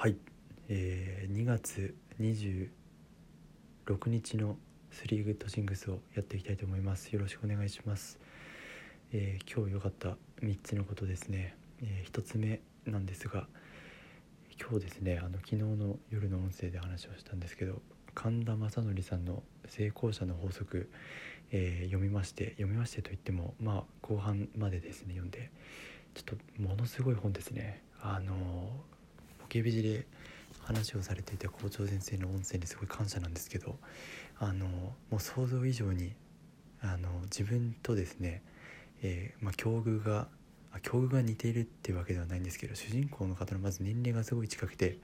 はい、えー、2月26日のスリーグッドシングスをやっていきたいと思います。よろしくお願いします、えー今日良かった3つのことですね、え1つ目なんですが今日ですねあの昨日の夜の音声で話をしたんですけど神田正則さんの「成功者の法則」えー読みまして読みましてといってもまあ後半までですね読んでちょっとものすごい本ですね。あのポケビジで話をされていた校長先生の音声にすごい感謝なんですけどあのもう想像以上にあの自分とですね、えーまあ、境遇が境遇が似ているっていうわけではないんですけど主人公の方のまず年齢がすごい近くて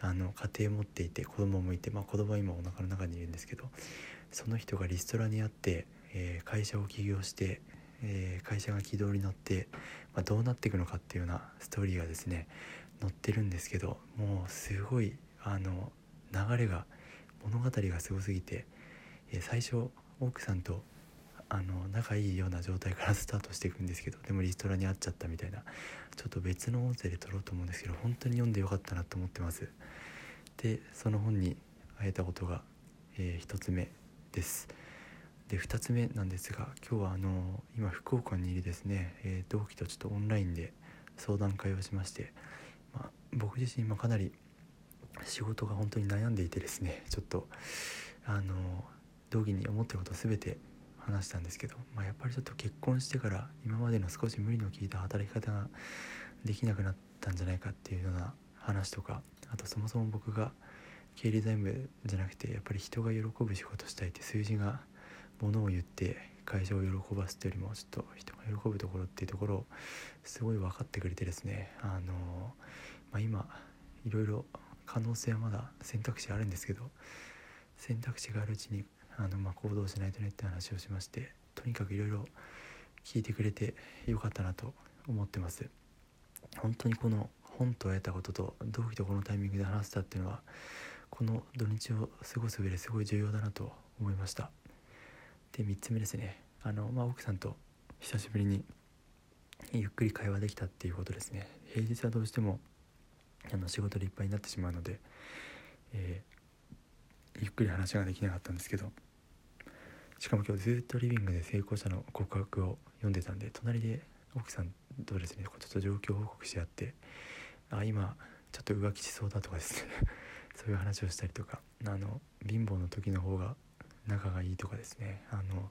あの家庭を持っていて子供もいて、まあ、子供は今お腹の中にいるんですけどその人がリストラにあって、えー会社を起業して、えー会社が軌道に乗って、まあ、どうなっていくのかっていうようなストーリーがですね載ってるんですけどもうすごいあの流れが物語がすごすぎて、え最初奥さんとあの仲いいような状態から スタートしていくんですけどでもリストラに会っちゃったみたいなちょっと別の音声で撮ろうと思うんですけど本当に読んでよかったなと思ってます。でその本に会えたことが、え1つ目です。で2つ目なんですが今日はあの今福岡にいるですね、えー同期とちょっとオンラインで相談会をしまして、僕自身今かなり仕事が本当に悩んでいてですねちょっとあの同期に思ってることを全て話したんですけど、まあ、やっぱりちょっと結婚してから今までの少し無理の効いた働き方ができなくなったんじゃないかっていうような話とかあとそもそも僕が経理財務じゃなくてやっぱり人が喜ぶ仕事したいって数字がものを言って会社を喜ばすというよりもちょっと人が喜ぶところっていうところをすごい分かってくれてですねあの、まあ、今いろいろ可能性はまだ選択肢あるんですけど選択肢があるうちにあの、まあ、行動しないとねって話をしましてとにかくいろいろ聞いてくれてよかったなと思ってます。本当にこの本と会えたことと同期とこのタイミングで話せたっていうのはこの土日を過ごす上ですごい重要だなと思いました。で3つ目ですね。あの、まあ、奥さんと久しぶりにゆっくり会話できたっていうことですね。平日はどうしてもあの仕事でいっぱいになってしまうので、えーゆっくり話ができなかったんですけどしかも今日ずっとリビングで成功者の告白を読んでたんで隣で奥さんとですねちょっと状況報告し合ってあ今ちょっと浮気しそうだとかですね そういう話をしたりとかあの貧乏の時の方が仲がいいとかですねあの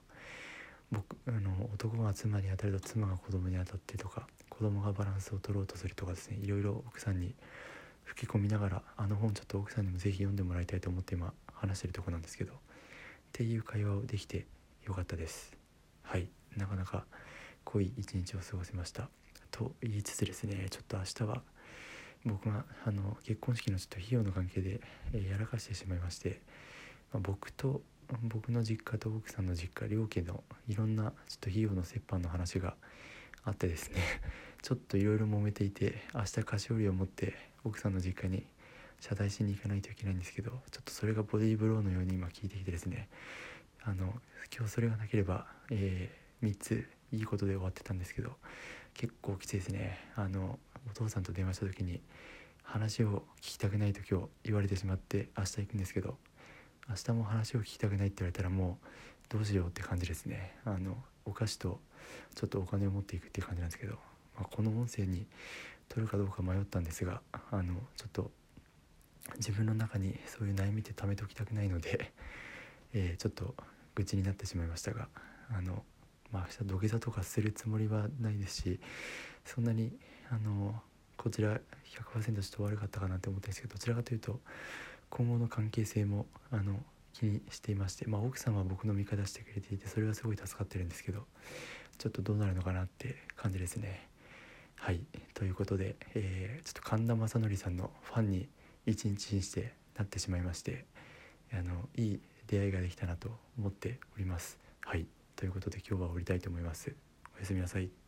僕あの男が妻に当たると妻が子供に当たってとか子供がバランスを取ろうとするとかですねいろいろ奥さんに吹き込みながらあの本ちょっと奥さんにもぜひ読んでもらいたいと思って今話してるとこなんですけどっていう会話をできてよかったです。はい。なかなか濃い一日を過ごせました。と言いつつですねちょっと明日は僕があの結婚式のちょっと費用の関係で、えーやらかしてしまいまして、まあ僕と僕の実家と奥さんの実家両家のいろんなちょっと費用の折半の話があってですね。ちょっといろいろ揉めていて明日菓子折りを持って奥さんの実家に謝罪しに行かないといけないんですけどちょっとそれがボディーブローのように今聞いてきてですね。あの今日それがなければ、え3ついいことで終わってたんですけど結構きついですね。あのお父さんと電話した時に話を聞きたくないと今日言われてしまって明日行くんですけど明日も話を聞きたくないって言われたらもうどうしようって感じですね。あのお菓子とちょっとお金を持っていくっていう感じなんですけど、まあ、この音声に取るかどうか迷ったんですがあのちょっと自分の中にそういう悩みって貯めておきたくないので、えーちょっと愚痴になってしまいましたがあのまあ明日土下座とかするつもりはないですしそんなにあのこちら100%ちょっと悪かったかなって思ったんですけどどちらかというと今後の関係性もあの気にしていまして、まあ、奥さんは僕の味方してくれていてそれはすごい助かってるんですけどちょっとどうなるのかなって感じですね。はいということで、えーちょっと神田正則さんのファンに一日にしてなってしまいましてあのいい出会いができたなと思っております。はいということで今日は降りたいと思います。おやすみなさい。